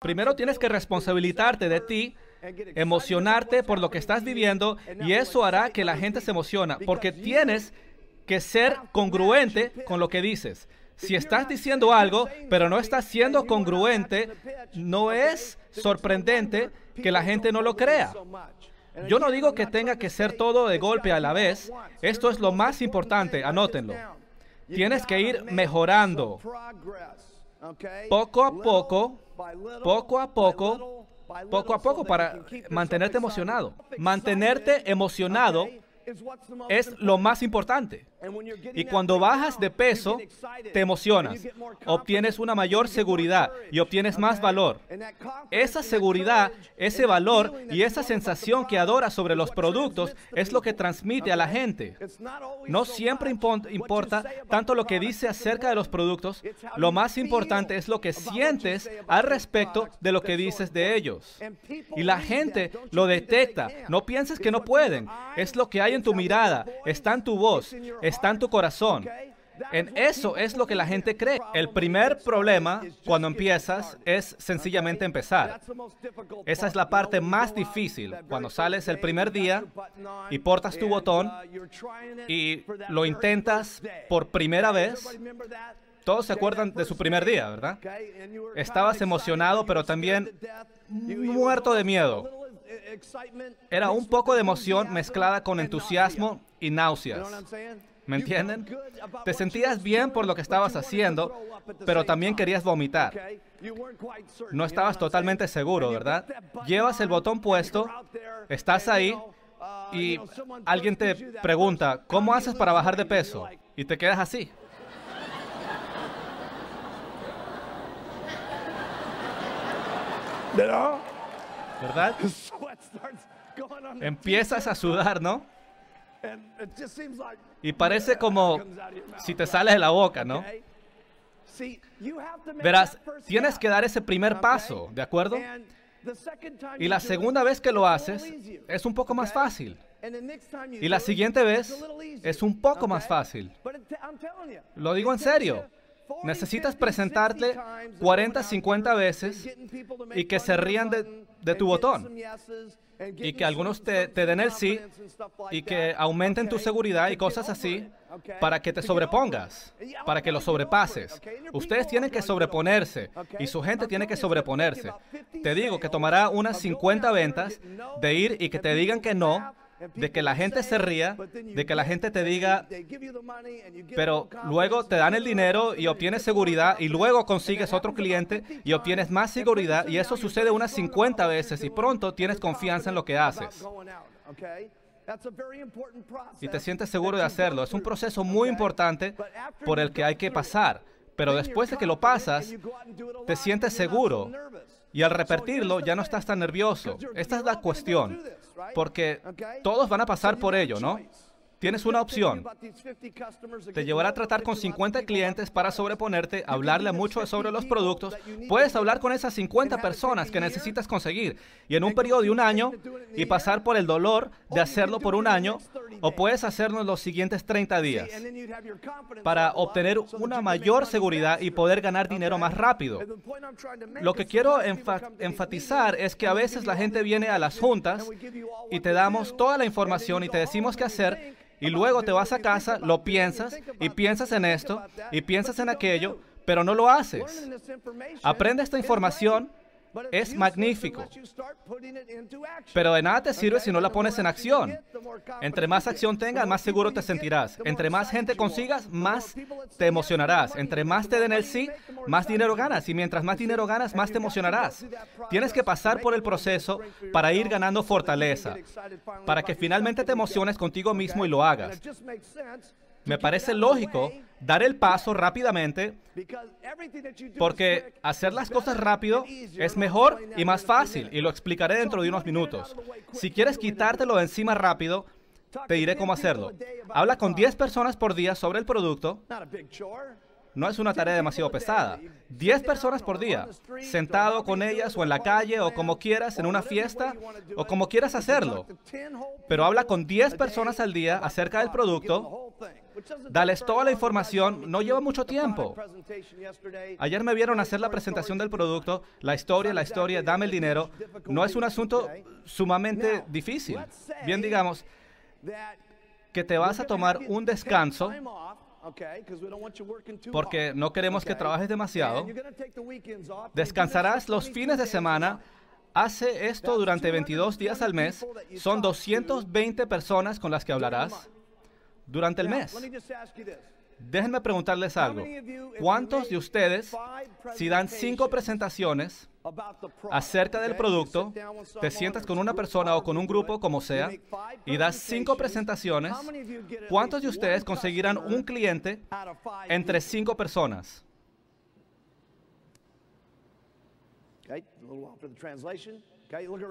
Primero tienes que responsabilizarte de ti, emocionarte por lo que estás viviendo y eso hará que la gente se emociona porque tienes que ser congruente con lo que dices. Si estás diciendo algo, pero no estás siendo congruente, no es sorprendente que la gente no lo crea. Yo no digo que tenga que ser todo de golpe a la vez. Esto es lo más importante, anótenlo. Tienes que ir mejorando. Poco a poco, poco a poco, poco a poco para mantenerte emocionado. Mantenerte emocionado es lo más importante. Y cuando bajas de peso, te emocionas, obtienes una mayor seguridad y obtienes más valor. Esa seguridad, ese valor y esa sensación que adoras sobre los productos es lo que transmite a la gente. No siempre importa tanto lo que dice acerca de los productos, lo más importante es lo que sientes al respecto de lo que dices de ellos. Y la gente lo detecta. No pienses que no pueden. Es lo que hay en tu mirada, está en tu voz, está en tu corazón. En eso es lo que la gente cree. El primer problema cuando empiezas es sencillamente empezar. Esa es la parte más difícil. Cuando sales el primer día y portas tu botón y lo intentas por primera vez, todos se acuerdan de su primer día, ¿verdad? Estabas emocionado, pero también muerto de miedo. Era un poco de emoción mezclada con entusiasmo y náuseas. ¿Me entienden? Te sentías bien por lo que estabas haciendo, pero también querías vomitar. No estabas totalmente seguro, ¿verdad? Llevas el botón puesto, estás ahí y alguien te pregunta, ¿cómo haces para bajar de peso? Y te quedas así. ¿Verdad? Empiezas a sudar, ¿no? Y parece como si te sale de la boca, ¿no? Verás, tienes que dar ese primer paso, ¿de acuerdo? Y la segunda vez que lo haces es un poco más fácil. Y la siguiente vez es un poco más fácil. Lo digo en serio. Necesitas presentarte 40, 50 veces y que se rían de, tu botón. Y que algunos te, den el sí y que aumenten tu seguridad y cosas así para que te sobrepongas, para que lo sobrepases. Ustedes tienen que sobreponerse y su gente tiene que sobreponerse. Te digo que tomará unas 50 ventas de ir y que te digan que no de que la gente se ría, de que la gente te diga, pero luego te dan el dinero y obtienes seguridad y luego consigues otro cliente y obtienes más seguridad y eso sucede unas 50 veces y pronto tienes confianza en lo que haces. Y te sientes seguro de hacerlo. Es un proceso muy importante por el que hay que pasar. Pero después de que lo pasas, te sientes seguro. Y al repetirlo ya no estás tan nervioso. Esta es la cuestión, porque todos van a pasar por ello, ¿no? Tienes una opción. Te llevará a tratar con 50 clientes para sobreponerte, hablarle mucho sobre los productos. Puedes hablar con esas 50 personas que necesitas conseguir y en un periodo de un año y pasar por el dolor de hacerlo por un año o puedes hacerlo en los siguientes 30 días para obtener una mayor seguridad y poder ganar dinero más rápido. Lo que quiero enfatizar es que a veces la gente viene a las juntas y te damos toda la información y te decimos qué hacer y luego te vas a casa, lo piensas y piensas en esto y piensas en aquello, pero no lo haces. Aprende esta información es magnífico. Pero de nada te sirve si no la pones en acción. Entre más acción tengas, más seguro te sentirás. Entre más gente consigas, más te emocionarás. Entre más te den el sí, más dinero ganas. Y mientras más dinero ganas, más te emocionarás. Tienes que pasar por el proceso para ir ganando fortaleza, para que finalmente te emociones contigo mismo y lo hagas. Me parece lógico dar el paso rápidamente porque hacer las cosas rápido es mejor y más fácil y lo explicaré dentro de unos minutos. Si quieres quitártelo de encima rápido, te diré cómo hacerlo. Habla con 10 personas por día sobre el producto. No es una tarea demasiado pesada. 10 personas por día, sentado con ellas o en la calle o como quieras, en una fiesta o como quieras hacerlo. Pero habla con 10 personas al día acerca del producto Dales toda la información, no lleva mucho tiempo. Ayer me vieron hacer la presentación del producto, la historia, la historia, dame el dinero. No es un asunto sumamente difícil. Bien, digamos que te vas a tomar un descanso porque no queremos que trabajes demasiado. Descansarás los fines de semana. Hace esto durante 22 días al mes. Son 220 personas con las que hablarás durante el mes. Déjenme preguntarles algo. ¿Cuántos de ustedes, si dan cinco presentaciones acerca del producto, te sientas con una persona o con un grupo, como sea, y das cinco presentaciones, ¿cuántos de ustedes conseguirán un cliente entre cinco personas?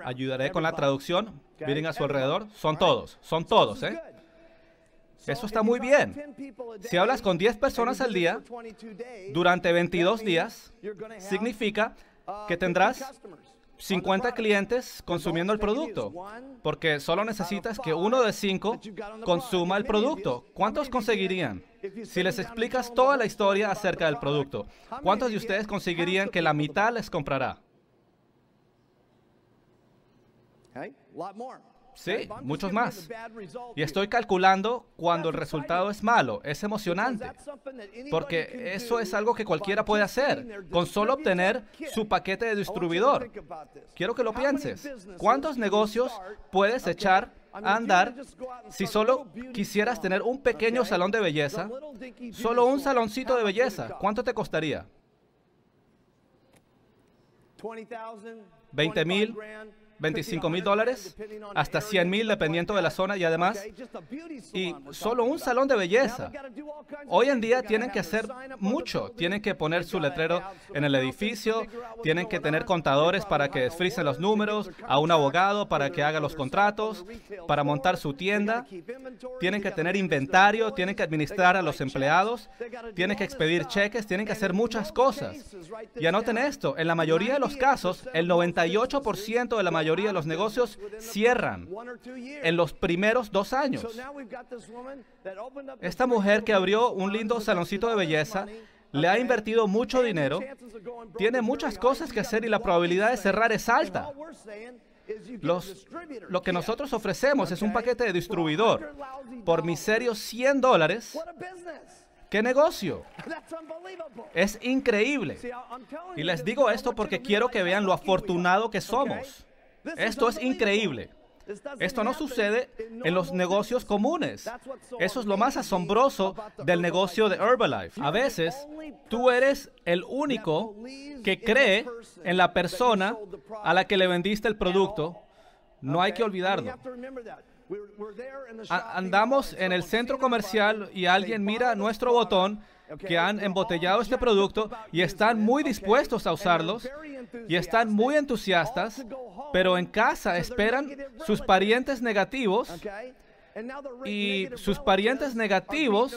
Ayudaré con la traducción. Miren a su alrededor. Son todos, son todos, ¿eh? Eso está muy bien. Si hablas con 10 personas al día, durante 22 días, significa que tendrás 50 clientes consumiendo el producto, porque solo necesitas que uno de cinco consuma el producto. ¿Cuántos conseguirían? Si les explicas toda la historia acerca del producto, ¿cuántos de ustedes conseguirían que la mitad les comprará? Sí, muchos más. Y estoy calculando cuando el resultado es malo. Es emocionante. Porque eso es algo que cualquiera puede hacer con solo obtener su paquete de distribuidor. Quiero que lo pienses. ¿Cuántos negocios puedes echar a andar si solo quisieras tener un pequeño salón de belleza? Solo un saloncito de belleza. ¿Cuánto te costaría? ¿20 mil? 25 mil dólares hasta 100 mil dependiendo de la zona y además, y solo un salón de belleza. Hoy en día tienen que hacer mucho, tienen que poner su letrero en el edificio, tienen que tener contadores para que desfrisen los números, a un abogado para que haga los contratos, para montar su tienda, tienen que tener inventario, tienen que administrar a los empleados, tienen que expedir cheques, tienen que hacer muchas cosas. Y anoten esto, en la mayoría de los casos, el 98% de la mayoría mayoría de los negocios cierran en los primeros dos años. Esta mujer que abrió un lindo saloncito de belleza le ha invertido mucho dinero, tiene muchas cosas que hacer y la probabilidad de cerrar es alta. lo que nosotros ofrecemos es un paquete de distribuidor por miserios 100 dólares. ¿Qué negocio? Es increíble. Y les digo esto porque quiero que vean lo afortunado que somos. Esto es increíble. Esto no sucede en los negocios comunes. Eso es lo más asombroso del negocio de Herbalife. A veces, tú eres el único que cree en la persona a la que le vendiste el producto. No hay que olvidarlo. Andamos en el centro comercial y alguien mira nuestro botón que han embotellado este producto y están muy dispuestos a usarlos y están muy entusiastas, pero en casa esperan sus parientes negativos y sus parientes negativos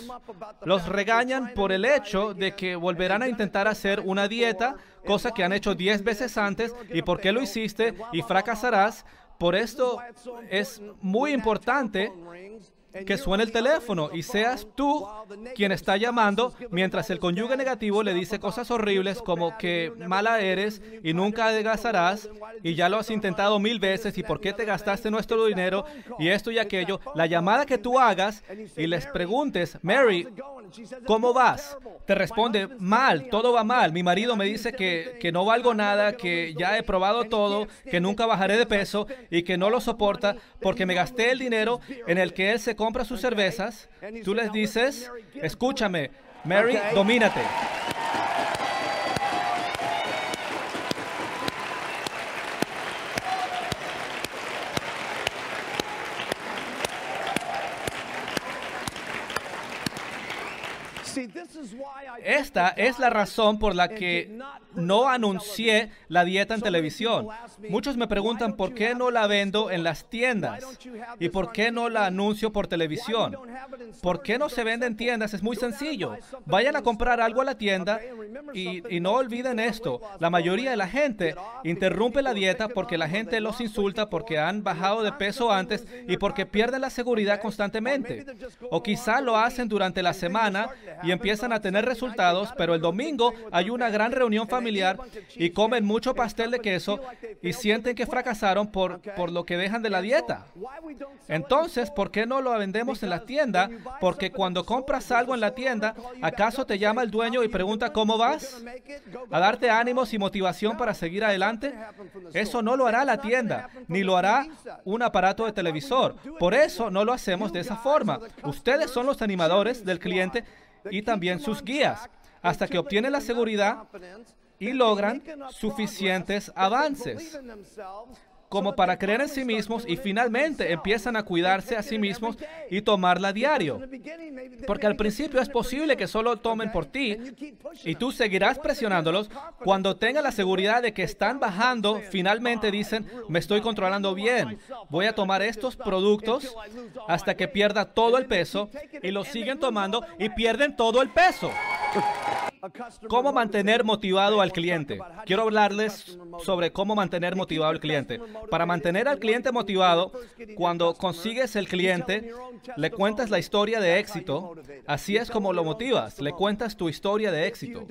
los regañan por el hecho de que volverán a intentar hacer una dieta, cosa que han hecho 10 veces antes, y por qué lo hiciste y fracasarás. Por esto es muy importante que suene el teléfono y seas tú quien está llamando mientras el cónyuge negativo le dice cosas horribles como que mala eres y nunca adelgazarás y ya lo has intentado mil veces y por qué te gastaste nuestro dinero y esto y aquello. La llamada que tú hagas y les preguntes, Mary, ¿cómo vas? Te responde, mal, todo va mal. Mi marido me dice que, que no valgo nada, que ya he probado todo, que nunca bajaré de peso y que no lo soporta porque me gasté el dinero en el que él se compra sus cervezas, tú les dices, escúchame, Mary, domínate. Esta es la razón por la que no anuncié la dieta en televisión. Muchos me preguntan por qué no la vendo en las tiendas y por qué no la anuncio por televisión. ¿Por qué no se vende en tiendas? Es muy sencillo. Vayan a comprar algo a la tienda y, y no olviden esto. La mayoría de la gente interrumpe la dieta porque la gente los insulta, porque han bajado de peso antes y porque pierden la seguridad constantemente. O quizá lo hacen durante la semana y empiezan a tener resultados, pero el domingo hay una gran reunión familiar y comen mucho pastel de queso y sienten que fracasaron por, por lo que dejan de la dieta. Entonces, ¿por qué no lo vendemos en la tienda? Porque cuando compras algo en la tienda, ¿acaso te llama el dueño y pregunta cómo vas? ¿A darte ánimos y motivación para seguir adelante? Eso no lo hará la tienda, ni lo hará un aparato de televisor. Por eso no lo hacemos de esa forma. Ustedes son los animadores del cliente y también sus guías, hasta que obtienen la seguridad y logran suficientes avances como para creer en sí mismos y finalmente empiezan a cuidarse a sí mismos y tomarla diario. Porque al principio es posible que solo tomen por ti y tú seguirás presionándolos. Cuando tengan la seguridad de que están bajando, finalmente dicen, me estoy controlando bien, voy a tomar estos productos hasta que pierda todo el peso y lo siguen tomando y pierden todo el peso. ¿Cómo mantener motivado al cliente? Quiero hablarles sobre cómo mantener motivado al cliente. Para mantener al cliente motivado, cuando consigues el cliente, le cuentas la historia de éxito. Así es como lo motivas. Le cuentas tu historia de éxito.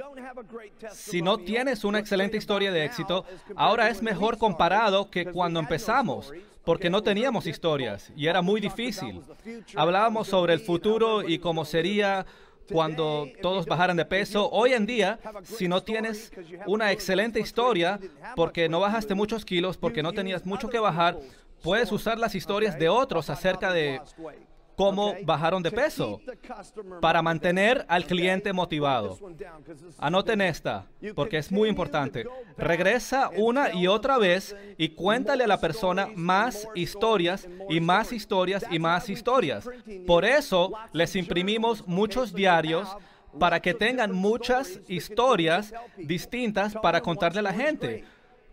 Si no tienes una excelente historia de éxito, ahora es mejor comparado que cuando empezamos porque no teníamos historias y era muy difícil. Hablábamos sobre el futuro y cómo sería cuando todos bajaran de peso. Hoy en día, si no tienes una excelente historia, porque no bajaste muchos kilos, porque no tenías mucho que bajar, puedes usar las historias de otros acerca de cómo bajaron de peso para mantener al cliente motivado. Anoten esta, porque es muy importante. Regresa una y otra vez y cuéntale a la persona más historias y más historias y más historias. Por eso les imprimimos muchos diarios para que tengan muchas historias distintas para contarle a la gente.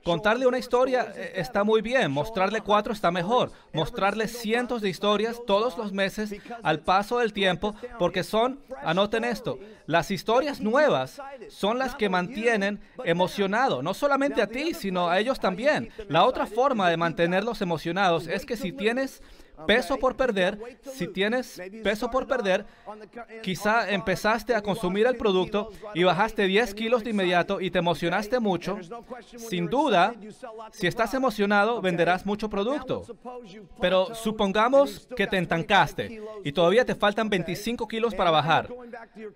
Contarle una historia eh, está muy bien, mostrarle cuatro está mejor, mostrarle cientos de historias todos los meses al paso del tiempo, porque son, anoten esto, las historias nuevas son las que mantienen emocionado, no solamente a ti, sino a ellos también. La otra forma de mantenerlos emocionados es que si tienes peso por perder, si tienes peso por perder, quizá empezaste a consumir el producto y bajaste 10 kilos de inmediato y te emocionaste mucho, sin duda, si estás emocionado, venderás mucho producto. Pero supongamos que te entancaste y todavía te faltan 25 kilos para bajar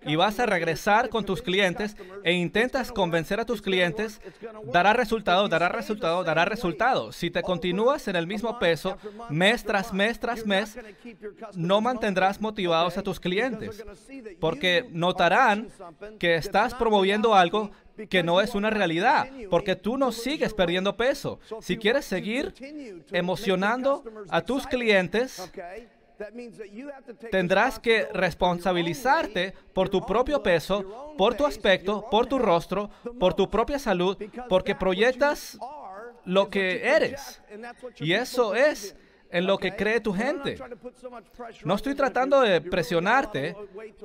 y vas a regresar con tus clientes e intentas convencer a tus clientes, dará resultado, dará resultado, dará resultado. Si te continúas en el mismo peso mes tras mes, tras mes, no mantendrás motivados a tus clientes, porque notarán que estás promoviendo algo que no es una realidad, porque tú no sigues perdiendo peso. Si quieres seguir emocionando a tus clientes, tendrás que responsabilizarte por tu propio peso, por tu aspecto, por tu rostro, por tu propia salud, porque proyectas lo que eres. Y eso es en lo que cree tu gente. No estoy tratando de presionarte,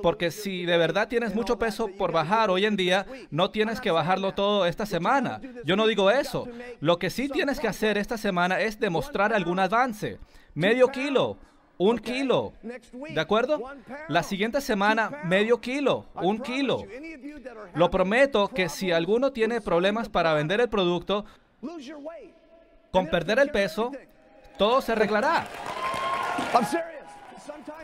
porque si de verdad tienes mucho peso por bajar hoy en día, no tienes que bajarlo todo esta semana. Yo no digo eso. Lo que sí tienes que hacer esta semana es demostrar algún avance. Medio kilo, un kilo. ¿De acuerdo? La siguiente semana, medio kilo, un kilo. Lo prometo que si alguno tiene problemas para vender el producto, con perder el peso, todo se arreglará.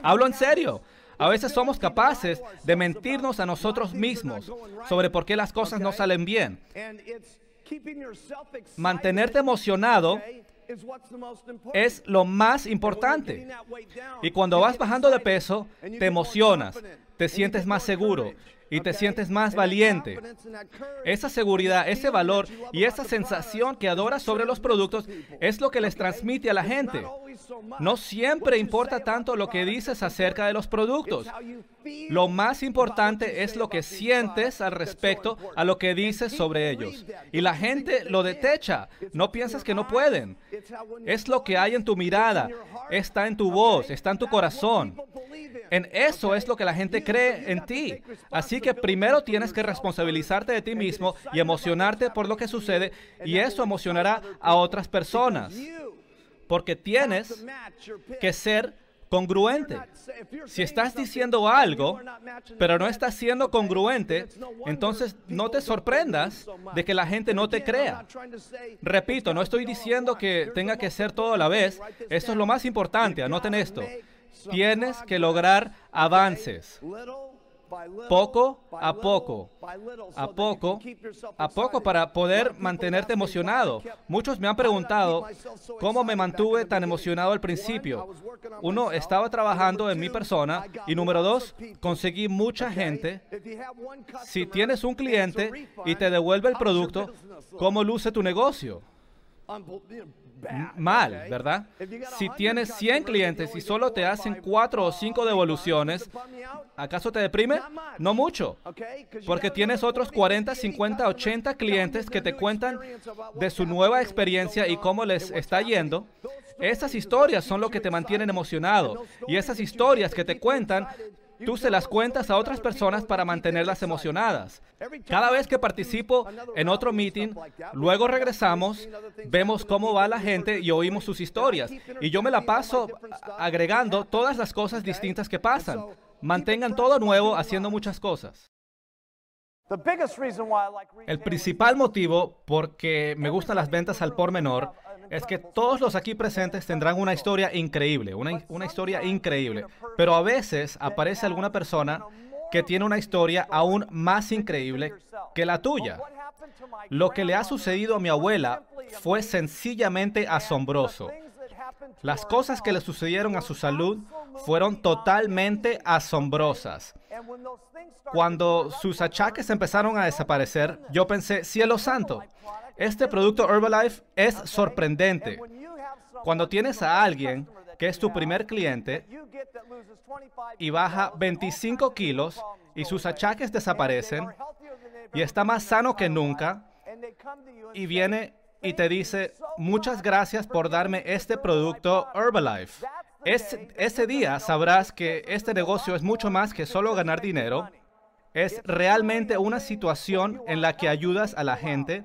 Hablo en serio. A veces somos capaces de mentirnos a nosotros mismos sobre por qué las cosas no salen bien. Mantenerte emocionado es lo más importante. Y cuando vas bajando de peso, te emocionas, te sientes más seguro y te sientes más valiente. Esa seguridad, ese valor y esa sensación que adoras sobre los productos es lo que les transmite a la gente. No siempre importa tanto lo que dices acerca de los productos. Lo más importante es lo que sientes al respecto a lo que dices sobre ellos. Y la gente lo detecha. No piensas que no pueden. Es lo que hay en tu mirada, está en tu voz, está en tu corazón. En eso es lo que la gente cree en ti. Así que primero tienes que responsabilizarte de ti mismo y emocionarte por lo que sucede y eso emocionará a otras personas. Porque tienes que ser congruente. Si estás diciendo algo, pero no estás siendo congruente, entonces no te sorprendas de que la gente no te crea. Repito, no estoy diciendo que tenga que ser todo a la vez. Eso es lo más importante. Anoten esto. Tienes que lograr avances poco a poco, a poco, a poco para poder mantenerte emocionado. Muchos me han preguntado cómo me mantuve tan emocionado al principio. Uno, estaba trabajando en mi persona y número dos, conseguí mucha gente. Si tienes un cliente y te devuelve el producto, ¿cómo luce tu negocio? Mal, ¿verdad? Si tienes 100 clientes y solo te hacen 4 o 5 devoluciones, ¿acaso te deprime? No mucho, porque tienes otros 40, 50, 80 clientes que te cuentan de su nueva experiencia y cómo les está yendo. Esas historias son lo que te mantienen emocionado y esas historias que te cuentan Tú se las cuentas a otras personas para mantenerlas emocionadas. Cada vez que participo en otro meeting, luego regresamos, vemos cómo va la gente y oímos sus historias. Y yo me la paso agregando todas las cosas distintas que pasan. Mantengan todo nuevo haciendo muchas cosas. El principal motivo por que me gustan las ventas al por menor es que todos los aquí presentes tendrán una historia increíble, una, una historia increíble, pero a veces aparece alguna persona que tiene una historia aún más increíble que la tuya. Lo que le ha sucedido a mi abuela fue sencillamente asombroso. Las cosas que le sucedieron a su salud fueron totalmente asombrosas. Cuando sus achaques empezaron a desaparecer, yo pensé, cielo santo, este producto Herbalife es sorprendente. Cuando tienes a alguien que es tu primer cliente y baja 25 kilos y sus achaques desaparecen y está más sano que nunca y viene y te dice, muchas gracias por darme este producto Herbalife. ese día sabrás que este negocio es mucho más que solo ganar dinero. Es realmente una situación en la que ayudas a la gente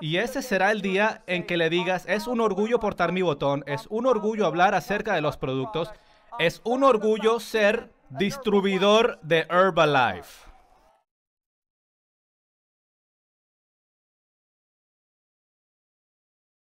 y ese será el día en que le digas, es un orgullo portar mi botón, es un orgullo hablar acerca de los productos, es un orgullo ser distribuidor de Herbalife.